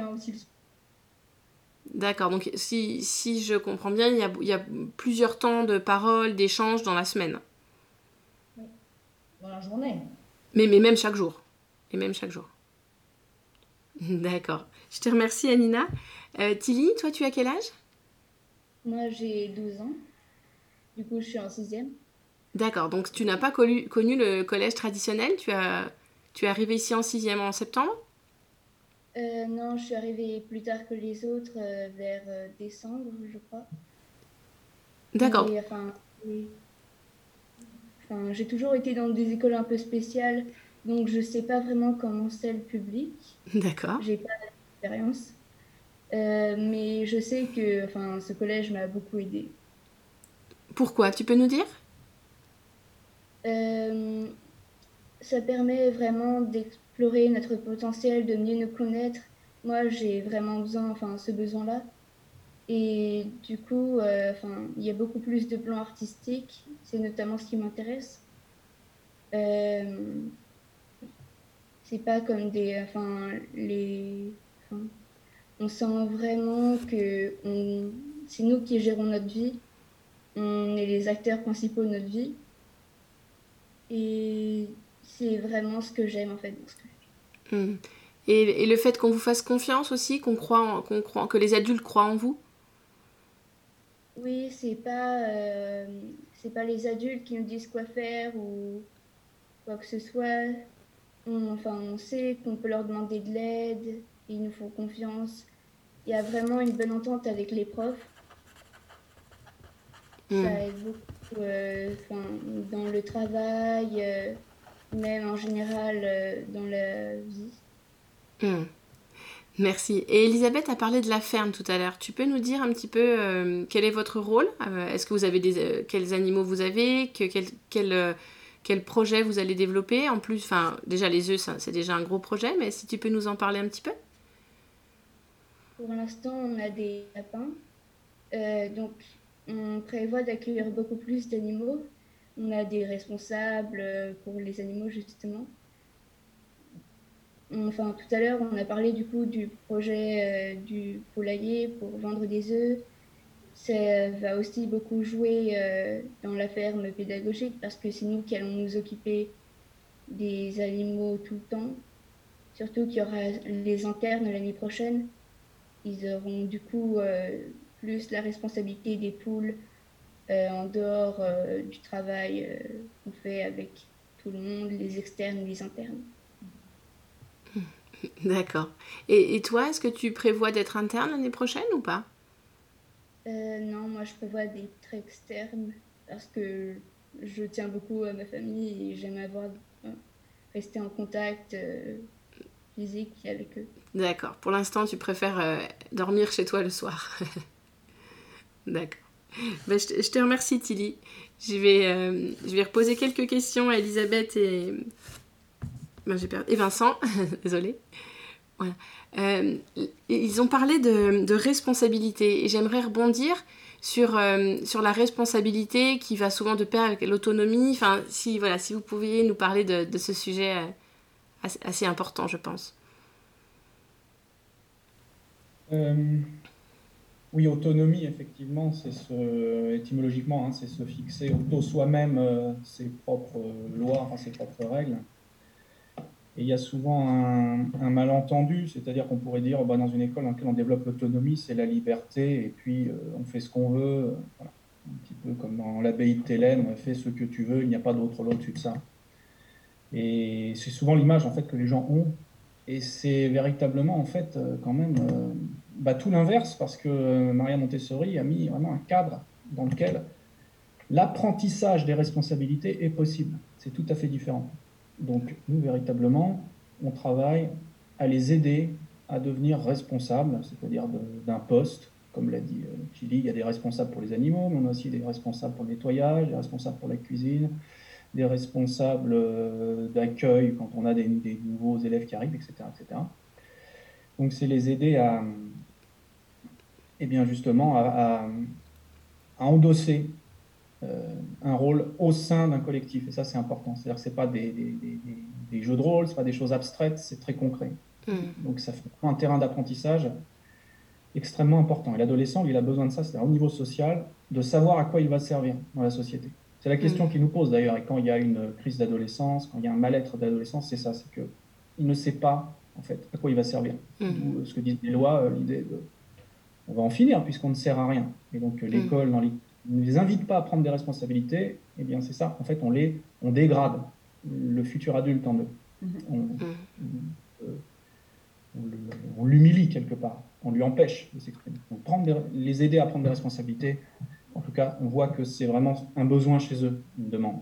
D'accord, donc si, si, je comprends bien, il y, a, il y a plusieurs temps de parole, d'échange dans la semaine. Oui, dans la journée. Mais, mais même chaque jour. Et même chaque jour. D'accord. Je te remercie, Anina. Euh, Tilly, toi, tu as quel âge? Moi, j'ai 12 ans. Du coup, je suis en sixième. D'accord. Donc, tu n'as pas connu, connu, le collège traditionnel? Tu, as, tu es arrivée ici en sixième en septembre? Euh, Non, je suis arrivée plus tard que les autres, euh, vers décembre, je crois. D'accord. Enfin, enfin, j'ai toujours été dans des écoles un peu spéciales donc, je ne sais pas vraiment comment c'est le public. D'accord. J'ai pas d'expérience. Euh, mais je sais que enfin, ce collège m'a beaucoup aidé. Pourquoi Tu peux nous dire? Euh, Ça permet vraiment d'explorer notre potentiel, de mieux nous connaître. Moi, j'ai vraiment besoin, enfin, ce besoin-là. Et du coup, euh, enfin, il y a beaucoup plus de plans artistiques. C'est notamment ce qui m'intéresse. C'est pas comme des enfin les on sent vraiment que c'est nous qui gérons notre vie. On est les acteurs principaux de notre vie. Et c'est vraiment ce que j'aime en fait hmm. Et, le fait qu'on vous fasse confiance aussi, qu'on croit, qu'on croit, que les adultes croient en vous? Oui, c'est pas, euh, c'est pas les adultes qui nous disent quoi faire ou quoi que ce soit. On, enfin, on sait qu'on peut leur demander de l'aide, ils nous font confiance. Il y a vraiment une bonne entente avec les profs. Hmm. Ça aide beaucoup euh, dans le travail, euh, même en général euh, dans la vie. Hmm. Merci. Et Elisabeth a parlé de la ferme tout à l'heure. Tu peux nous dire un petit peu quel est votre rôle? Est-ce que vous avez des quels animaux vous avez? Que, quel, quel, quel, projet vous allez développer En plus, enfin déjà les œufs c'est déjà un gros projet, mais si tu peux nous en parler un petit peu Pour l'instant, on a des lapins. donc on prévoit d'accueillir beaucoup plus d'animaux. On a des responsables pour les animaux, justement. Enfin, tout à l'heure, on a parlé du coup du projet euh, du poulailler pour vendre des œufs. Ça va aussi beaucoup jouer euh, dans la ferme pédagogique parce que c'est nous qui allons nous occuper des animaux tout le temps. Surtout qu'il y aura les internes l'année prochaine. Ils auront du coup euh, plus la responsabilité des poules euh, en dehors du travail qu'on fait avec tout le monde, les externes, les internes. D'accord. Et, toi, est-ce que tu prévois d'être interne l'année prochaine ou pas? Non, moi je prévois d'être externe parce que je tiens beaucoup à ma famille et j'aime avoir rester en contact physique avec eux. D'accord. Pour l'instant, tu préfères dormir chez toi le soir. D'accord. Ben, je, te, remercie, Tilly. Je vais, euh, je vais reposer quelques questions à Elisabeth et, ben, et Vincent. Désolée. Euh, ils ont parlé de, responsabilité et j'aimerais rebondir sur, euh, sur la responsabilité qui va souvent de pair avec l'autonomie. Enfin, si, vous pouviez nous parler de, ce sujet assez, assez, important, je pense. Oui, autonomie, effectivement, c'est ce, étymologiquement, hein, c'est se fixer auto soi-même euh, ses propres lois, ses propres règles. Et il y a souvent un, malentendu, c'est-à-dire qu'on pourrait dire, bah, dans une école dans laquelle on développe l'autonomie, c'est la liberté, et puis euh, on fait ce qu'on veut, un petit peu comme dans l'abbaye de Thélène, on fait ce que tu veux, il n'y a pas d'autre loi au-dessus de ça. Et c'est souvent l'image en fait que les gens ont, et c'est véritablement en fait euh, quand même bah, tout l'inverse, parce que Maria Montessori a mis vraiment un cadre dans lequel l'apprentissage des responsabilités est possible. C'est tout à fait différent. Donc nous, véritablement, on travaille à les aider à devenir responsables, c'est-à-dire d'un poste. Comme l'a dit Chili, euh, il y a des responsables pour les animaux, mais on a aussi des responsables pour le nettoyage, des responsables pour la cuisine, des responsables euh, d'accueil quand on a des, nouveaux élèves qui arrivent, etc. etc. Donc c'est les aider à, et bien justement à, endosser un rôle au sein d'un collectif. Et ça, c'est important. C'est-à-dire que ce n'est pas des, des, des, jeux de rôle, ce pas des choses abstraites, c'est très concret. Hmm. Donc ça fait un terrain d'apprentissage extrêmement important. Et l'adolescent, il a besoin de ça, c'est-à-dire au niveau social, de savoir à quoi il va servir dans la société. C'est la question hmm. qu'il nous pose d'ailleurs. Et quand il y a une crise d'adolescence, quand il y a un mal-être d'adolescence, c'est ça, c'est qu'il ne sait pas en fait à quoi il va servir. Hmm. ce que disent les lois, euh, l'idée de on va en finir puisqu'on ne sert à rien. Et donc euh, l'école ne les invite pas à prendre des responsabilités, eh bien c'est ça, en fait on, les, on dégrade le futur adulte en eux. Mm-hmm. Euh, on, l'humilie quelque part, on lui empêche de s'exprimer. Donc prendre les aider à prendre des responsabilités, en tout cas on voit que c'est vraiment un besoin chez eux, une demande.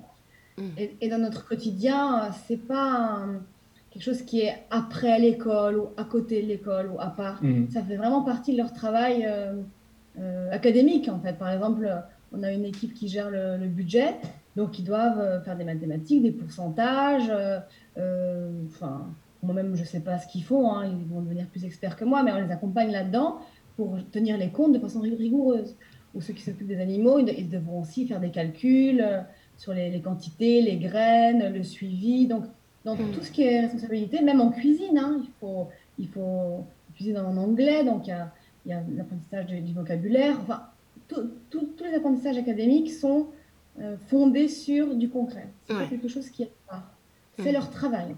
Et, et dans notre quotidien, c'est pas quelque chose qui est après l'école ou à côté de l'école ou à part. Mhm. Ça fait vraiment partie de leur travail euh, euh, académique en fait. Par exemple, on a une équipe qui gère le, budget, donc ils doivent euh, faire des mathématiques, des pourcentages. Enfin, moi-même, je ne sais pas ce qu'ils font, hein, ils vont devenir plus experts que moi, mais on les accompagne là-dedans pour tenir les comptes de façon rigoureuse. Ou ceux qui s'occupent des animaux, ils, devront aussi faire des calculs sur les, les, quantités, les graines, le suivi. Donc, dans tout ce qui est responsabilité, même en cuisine, hein, il, faut, il faut cuisine en anglais, donc il y a, l'apprentissage du, vocabulaire. Enfin, tous les apprentissages académiques sont euh, fondés sur du concret. C'est pas quelque chose qui est C'est leur travail.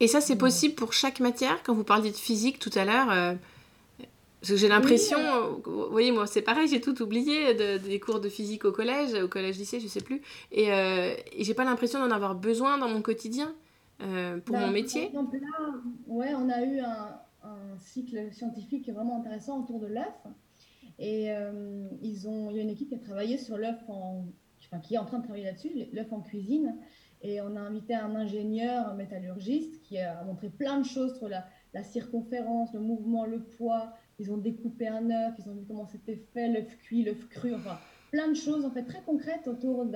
Et ça, c'est possible pour chaque matière? Quand vous parliez de physique tout à l'heure, euh, j'ai l'impression, vous voyez, moi c'est pareil, j'ai tout oublié des cours de physique au collège, au collège-lycée, je sais plus. Et, euh, et j'ai pas l'impression d'en avoir besoin dans mon quotidien euh, pour bah, mon métier. Par exemple, là, ouais, on a eu un, un, cycle scientifique vraiment intéressant autour de l'œuf. Et euh, ils ont, il y a une équipe qui a travaillé sur l'œuf en, enfin, qui est en train de travailler là-dessus, l'œuf en cuisine. Et on a invité un ingénieur, un métallurgiste, qui a montré plein de choses sur la, circonférence, le mouvement, le poids. Ils ont découpé un œuf, ils ont vu comment c'était fait, l'œuf cuit, l'œuf cru, enfin plein de choses en fait très concrètes autour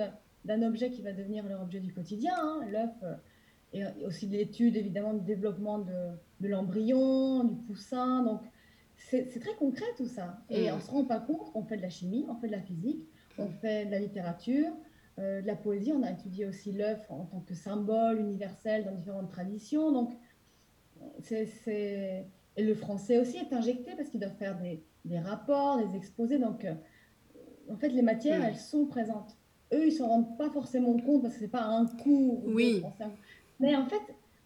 d'un objet qui va devenir leur objet du quotidien, hein, l'œuf. Euh, et aussi de l'étude évidemment du développement de, de l'embryon, du poussin. Donc c'est très concret tout ça. Et mm. on ne se rend pas compte qu'on fait de la chimie, on fait de la physique, on fait de la littérature, euh, de la poésie. On a étudié aussi l'œuf en tant que symbole universel dans différentes traditions. Donc c'est et le français aussi est injecté parce qu'ils doivent faire des, des, rapports, des exposés. Donc, euh, en fait, les matières, mm. elles sont présentes. Eux, ils ne s'en rendent pas forcément compte parce que ce n'est pas un cours. Oui. Mais en fait,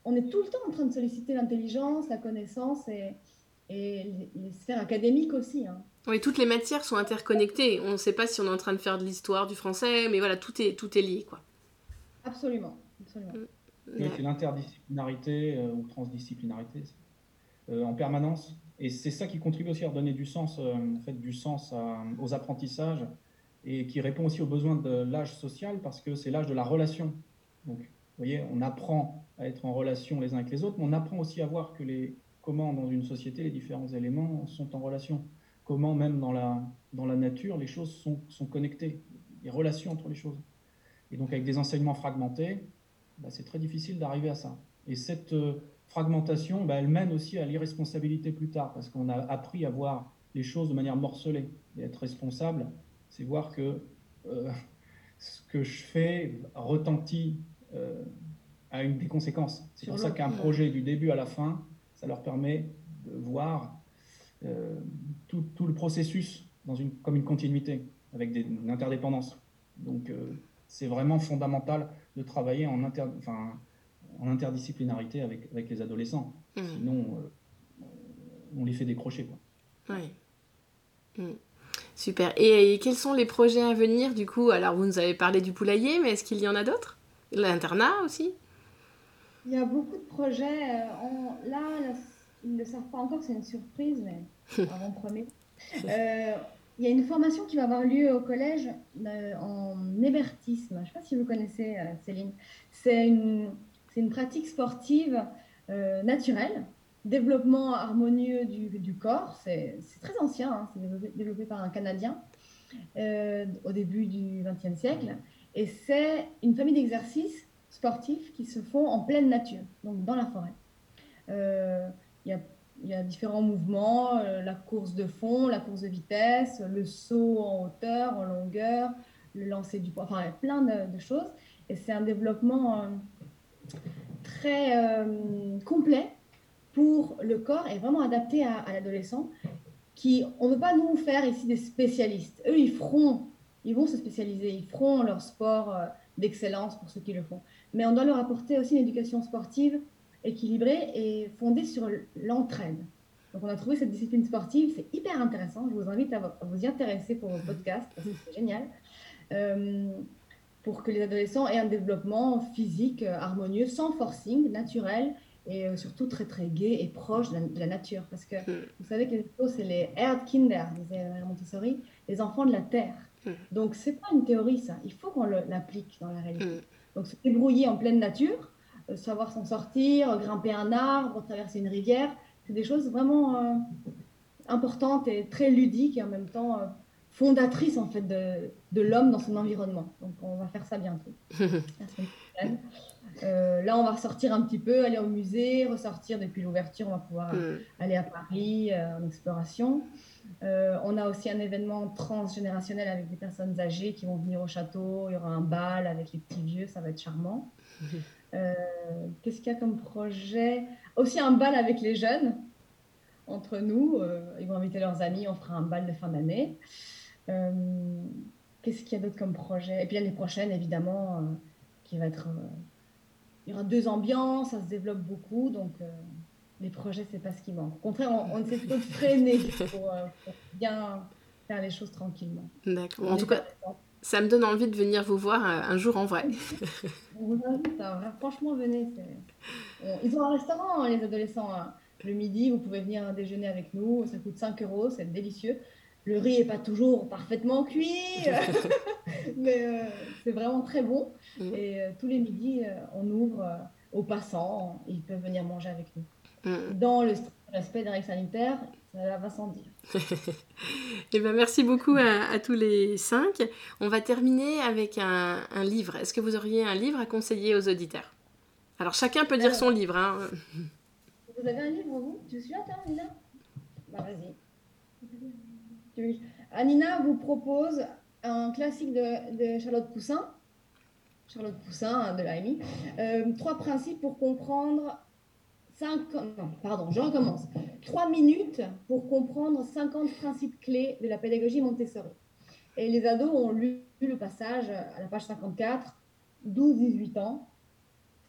on est tout le temps en train de solliciter l'intelligence, la connaissance et, et les, sphères académiques aussi. Hein. Oui, toutes les matières sont interconnectées. On ne sait pas si on est en train de faire de l'histoire du français, mais voilà, tout est, tout est lié. Quoi. Absolument. absolument. Mm. une interdisciplinarité euh, ou transdisciplinarité euh, en permanence. Et c'est ça qui contribue aussi à redonner du sens, euh, en fait, du sens aux apprentissages et qui répond aussi aux besoins de l'âge social parce que c'est l'âge de la relation. Donc, vous voyez, on apprend à être en relation les uns avec les autres, mais on apprend aussi à voir que les, comment dans une société les différents éléments sont en relation. Comment même dans la, dans la nature les choses sont, sont connectées, les relations entre les choses. Et donc avec des enseignements fragmentés, bah, c'est très difficile d'arriver à ça. Et cette euh, fragmentation, bah, elle mène aussi à l'irresponsabilité plus tard, parce qu'on a appris à voir les choses de manière morcelée. Et être responsable, c'est voir que euh, ce que je fais retentit euh, à une des conséquences. C'est pour ça qu'un projet du début à la fin, ça leur permet de voir tout, tout, le processus dans une, comme une continuité, avec des, une interdépendance. Donc c'est vraiment fondamental de travailler en, inter, enfin, en interdisciplinarité avec, avec les adolescents. Mmh. Sinon, euh, on les fait décrocher. Quoi. Mmh. Super. Et, quels sont les projets à venir du coup? Alors, vous nous avez parlé du poulailler, mais est-ce qu'il y en a d'autres? L'internat aussi? Il y a beaucoup de projets. Euh, là, ils ne le savent pas encore, c'est une surprise, mais avant premier. Euh, il y a une formation qui va avoir lieu au collège euh, en hébertisme. Je ne sais pas si vous connaissez, euh, Céline. C'est une, une, pratique sportive naturelle, développement harmonieux du, du corps. C'est très ancien, hein. c'est développé, par un Canadien au début du XXe siècle. Et c'est une famille d'exercices sportifs qui se font en pleine nature, donc dans la forêt. Il y a il y a différents mouvements, euh, la course de fond, la course de vitesse, le saut en hauteur, en longueur, le lancer du poids, enfin plein de, choses. Et c'est un développement euh, très euh, complet pour le corps et vraiment adapté à, l'adolescent. Qui, on ne veut pas nous faire ici des spécialistes. Eux, ils feront, ils vont se spécialiser, ils feront leur sport d'excellence pour ceux qui le font. Mais on doit leur apporter aussi une éducation sportive équilibré et fondé sur l'entraide. Donc on a trouvé cette discipline sportive, c'est hyper intéressant. Je vous invite à vous y intéresser pour votre podcast, c'est génial. Euh, pour que les adolescents aient un développement physique euh, harmonieux, sans forcing, naturel et euh, surtout très très gai et proche de la, nature. Parce que hmm. vous savez que c'est les Erdkinder, disait Montessori, les enfants de la terre. Hmm. Donc c'est pas une théorie ça, il faut qu'on l'applique dans la réalité. Hmm. Donc se débrouiller en pleine nature, euh, savoir s'en sortir, grimper un arbre, traverser une rivière. C'est des choses vraiment euh, importantes et très ludiques et en même temps euh, fondatrices en fait de, de l'homme dans son environnement. Donc on va faire ça bientôt. là, on va ressortir un petit peu, aller au musée, ressortir depuis l'ouverture. On va pouvoir mm. aller à Paris en exploration. On a aussi un événement transgénérationnel avec des personnes âgées qui vont venir au château. Il y aura un bal avec les petits vieux, ça va être charmant. Euh, qu'est-ce qu'il y a comme projet? Aussi un bal avec les jeunes. entre nous. ils vont inviter leurs amis, on fera un bal de fin d'année. Qu'est-ce qu'il y a d'autre comme projet? Et puis l'année prochaine, évidemment, qui va être. il y aura deux ambiances, ça se développe beaucoup, donc les projets, c'est pas ce qui manque. Au contraire, on, essaie plutôt de freiner pour, bien faire les choses tranquillement. D'accord. En tout cas, ça me donne envie de venir vous voir un jour en vrai. franchement, venez. Ils ont un restaurant, hein, les adolescents. Hein. Le midi, vous pouvez venir déjeuner avec nous. Ça coûte 5 euros, c'est délicieux. Le riz n'est pas toujours parfaitement cuit, mais euh, c'est vraiment très bon. Mm. Et euh, tous les midis, euh, on ouvre aux passants. Ils peuvent venir manger avec nous. Mm. Dans le respect des règles sanitaires, ça va sans dire. Eh ben, merci beaucoup à, tous les cinq. On va terminer avec un, livre. Est-ce que vous auriez un livre à conseiller aux auditeurs? Alors chacun peut dire son livre. Hein. Vous avez un livre, vous? Tu suis toi, Nina? Bah vas-y. Anina vous propose un classique de, Charlotte Poussin. Charlotte Poussin de l'AMI. Euh, trois principes pour comprendre pardon, je recommence. Trois minutes pour comprendre 50 principes clés de la pédagogie Montessori. Et les ados ont lu le passage à la page 54, 12-18 ans.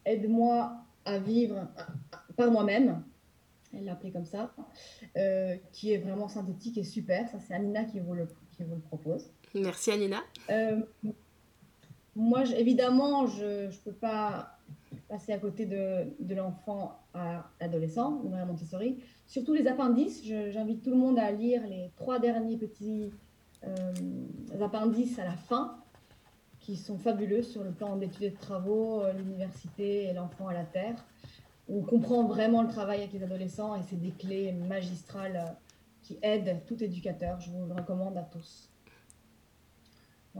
Aide-moi à vivre par moi-même. Elle l'a appelé comme ça, euh, qui est vraiment synthétique et super. Ça, c'est Anina qui vous le, qui vous le propose. Merci, Anina. Euh, moi, évidemment, je ne peux pas passer à côté de, l'enfant à l'adolescent, de Maria Montessori. Surtout les appendices, j'invite tout le monde à lire les trois derniers petits euh, appendices à la fin, qui sont fabuleux sur le plan d'études et de travaux, euh, l'université et l'enfant à la terre. On comprend vraiment le travail avec les adolescents et c'est des clés magistrales euh, qui aident tout éducateur. Je vous le recommande à tous.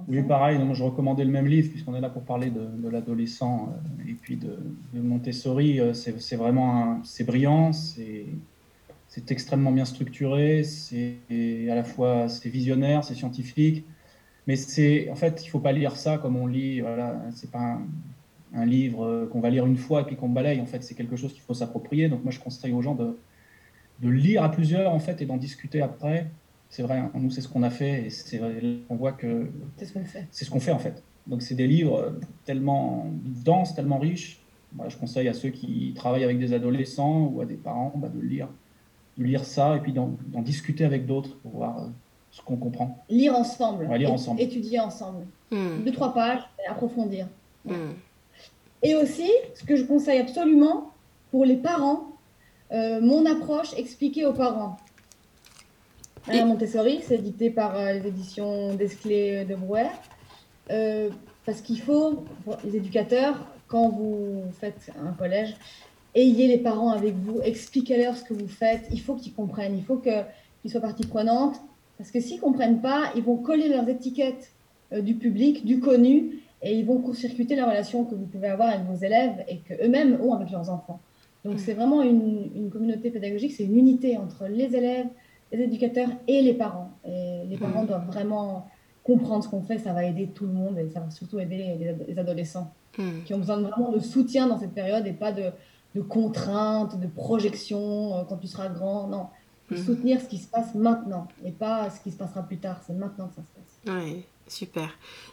Oui, pareil, je recommandais le même livre, puisqu'on est là pour parler de, l'adolescent euh, et puis de, Montessori. Euh, c'est vraiment c'est brillant, c'est extrêmement bien structuré, c'est à la fois c'est visionnaire, c'est scientifique, mais c'est en fait il faut pas lire ça comme on lit. Voilà, c'est pas un, livre euh, qu'on va lire une fois et puis qu'on balaye. En fait, c'est quelque chose qu'il faut s'approprier. Donc moi, je conseille aux gens de, de lire à plusieurs en fait et d'en discuter après c'est vrai, hein, nous, c'est ce qu'on a fait et c'est on voit que c'est ce qu'on fait. C'est ce qu'on fait en fait. Donc, c'est des livres tellement denses, tellement riches. je conseille à ceux qui travaillent avec des adolescents ou à des parents bah, de lire, de lire ça et puis d'en discuter avec d'autres pour voir euh, ce qu'on comprend. Lire ensemble. lire ensemble. Étudier ensemble. Hmm. Deux, trois pages, et approfondir. Hmm. Et aussi, ce que je conseille absolument pour les parents, euh, mon approche expliquée aux parents. Madame Montessori, c'est édité par euh, les éditions Desclés de Brouwer. Euh, parce qu'il faut, les éducateurs, quand vous faites un collège, ayez les parents avec vous, expliquez-leur ce que vous faites. Il faut qu'ils comprennent, il faut qu'ils soient partie prenante. Parce que s'ils ne comprennent pas, ils vont coller leurs étiquettes euh, du public, du connu, et ils vont court-circuiter la relation que vous pouvez avoir avec vos élèves et qu'eux-mêmes ont avec leurs enfants. Donc c'est vraiment une, une communauté pédagogique, c'est une unité entre les élèves, les éducateurs et les parents. Et les parents mm. doivent vraiment comprendre ce qu'on fait, ça va aider tout le monde et ça va surtout aider les, adolescents mm. qui ont besoin vraiment de soutien dans cette période et pas de, de contraintes, de projections euh, quand tu seras grand. Non, mm. soutenir ce qui se passe maintenant et pas ce qui se passera plus tard. C'est maintenant que ça se passe. Oui, super.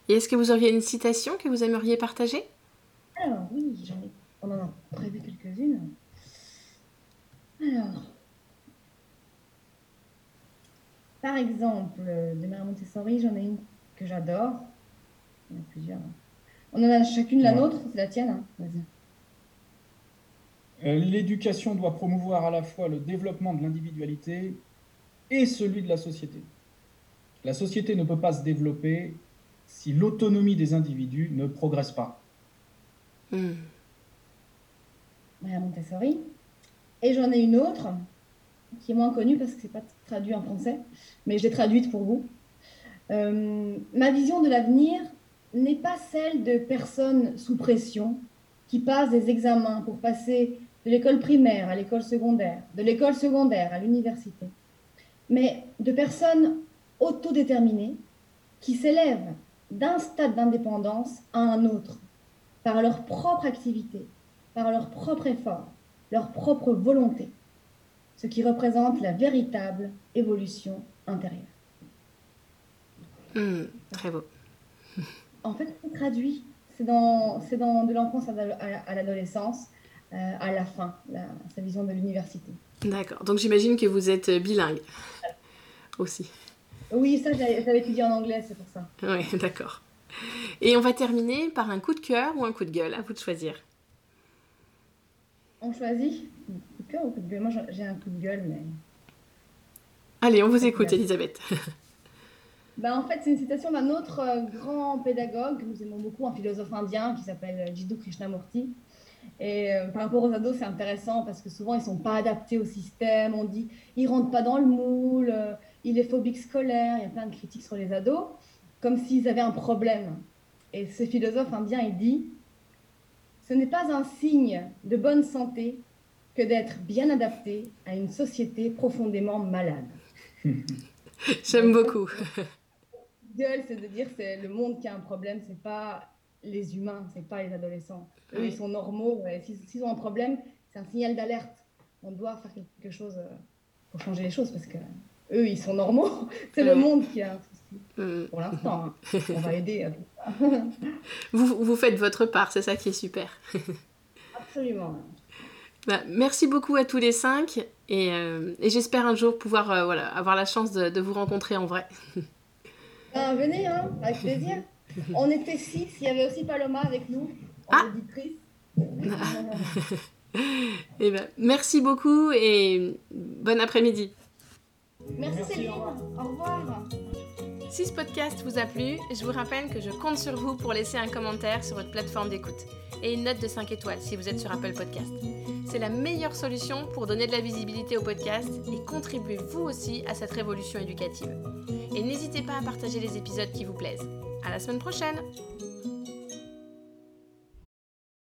Et est-ce que vous auriez une citation que vous aimeriez partager? Alors oui, j'en ai... on en a prévu quelques-unes. Alors, Par exemple, de Maria Montessori, j'en ai une que j'adore. Il y en a plusieurs. On en a chacune la nôtre, c'est la tienne. Hein. Vas-y. Euh, l'éducation doit promouvoir à la fois le développement de l'individualité et celui de la société. La société ne peut pas se développer si l'autonomie des individus ne progresse pas. Maria Montessori. Et j'en ai une autre qui est moins connue parce que c'est pas traduit en français, mais je l'ai traduite pour vous. Euh, ma vision de l'avenir n'est pas celle de personnes sous pression qui passent des examens pour passer de l'école primaire à l'école secondaire, de l'école secondaire à l'université, mais de personnes autodéterminées qui s'élèvent d'un stade d'indépendance à un autre par leur propre activité, par leur propre effort, leur propre volonté. Ce qui représente la véritable évolution intérieure. Hmm, très beau. En fait, c'est traduit. C'est dans, c'est dans de l'enfance à l'adolescence, euh, à la fin, sa vision de l'université. D'accord. Donc j'imagine que vous êtes bilingue aussi. Oui, ça, j'avais étudié en anglais, c'est pour ça. Oui, d'accord. Et on va terminer par un coup de cœur ou un coup de gueule, à vous de choisir. On choisit? Cœur ou coup de gueule? Moi, j'ai un coup de gueule, mais. Allez, on vous écoute, Elisabeth. Ben, en fait, c'est une citation d'un autre euh, grand pédagogue que nous aimons beaucoup, un philosophe indien qui s'appelle Jiddu Krishnamurti. Et euh, par rapport aux ados, c'est intéressant parce que souvent, ils ne sont pas adaptés au système. On dit, ils ne rentrent pas dans le moule, euh, il est phobique scolaire. Il y a plein de critiques sur les ados, comme s'ils avaient un problème. Et ce philosophe indien, il dit, ce n'est pas un signe de bonne santé que d'être bien adapté à une société profondément malade. J'aime beaucoup. Gueule, c'est de dire c'est le monde qui a un problème, c'est pas les humains, c'est pas les adolescents. Eux, ils sont normaux. S'ils ont un problème, c'est un signal d'alerte. On doit faire quelque chose euh, pour changer les choses parce que eux, ils sont normaux. c'est le monde qui a un souci. Mm. Pour l'instant, hein. on va aider. vous, vous faites votre part, c'est ça qui est super. Absolument. Bah, merci beaucoup à tous les cinq et, euh, et j'espère un jour pouvoir euh, voilà, avoir la chance de, de, vous rencontrer en vrai. Ben, venez, hein, avec plaisir. On était six, il y avait aussi Paloma avec nous, ah. et ben, merci beaucoup et bon après-midi. Merci, merci Céline, au revoir. Si ce podcast vous a plu, je vous rappelle que je compte sur vous pour laisser un commentaire sur votre plateforme d'écoute et une note de 5 étoiles si vous êtes sur Apple Podcast. C'est la meilleure solution pour donner de la visibilité au podcast et contribuer vous aussi à cette révolution éducative. Et n'hésitez pas à partager les épisodes qui vous plaisent. À la semaine prochaine!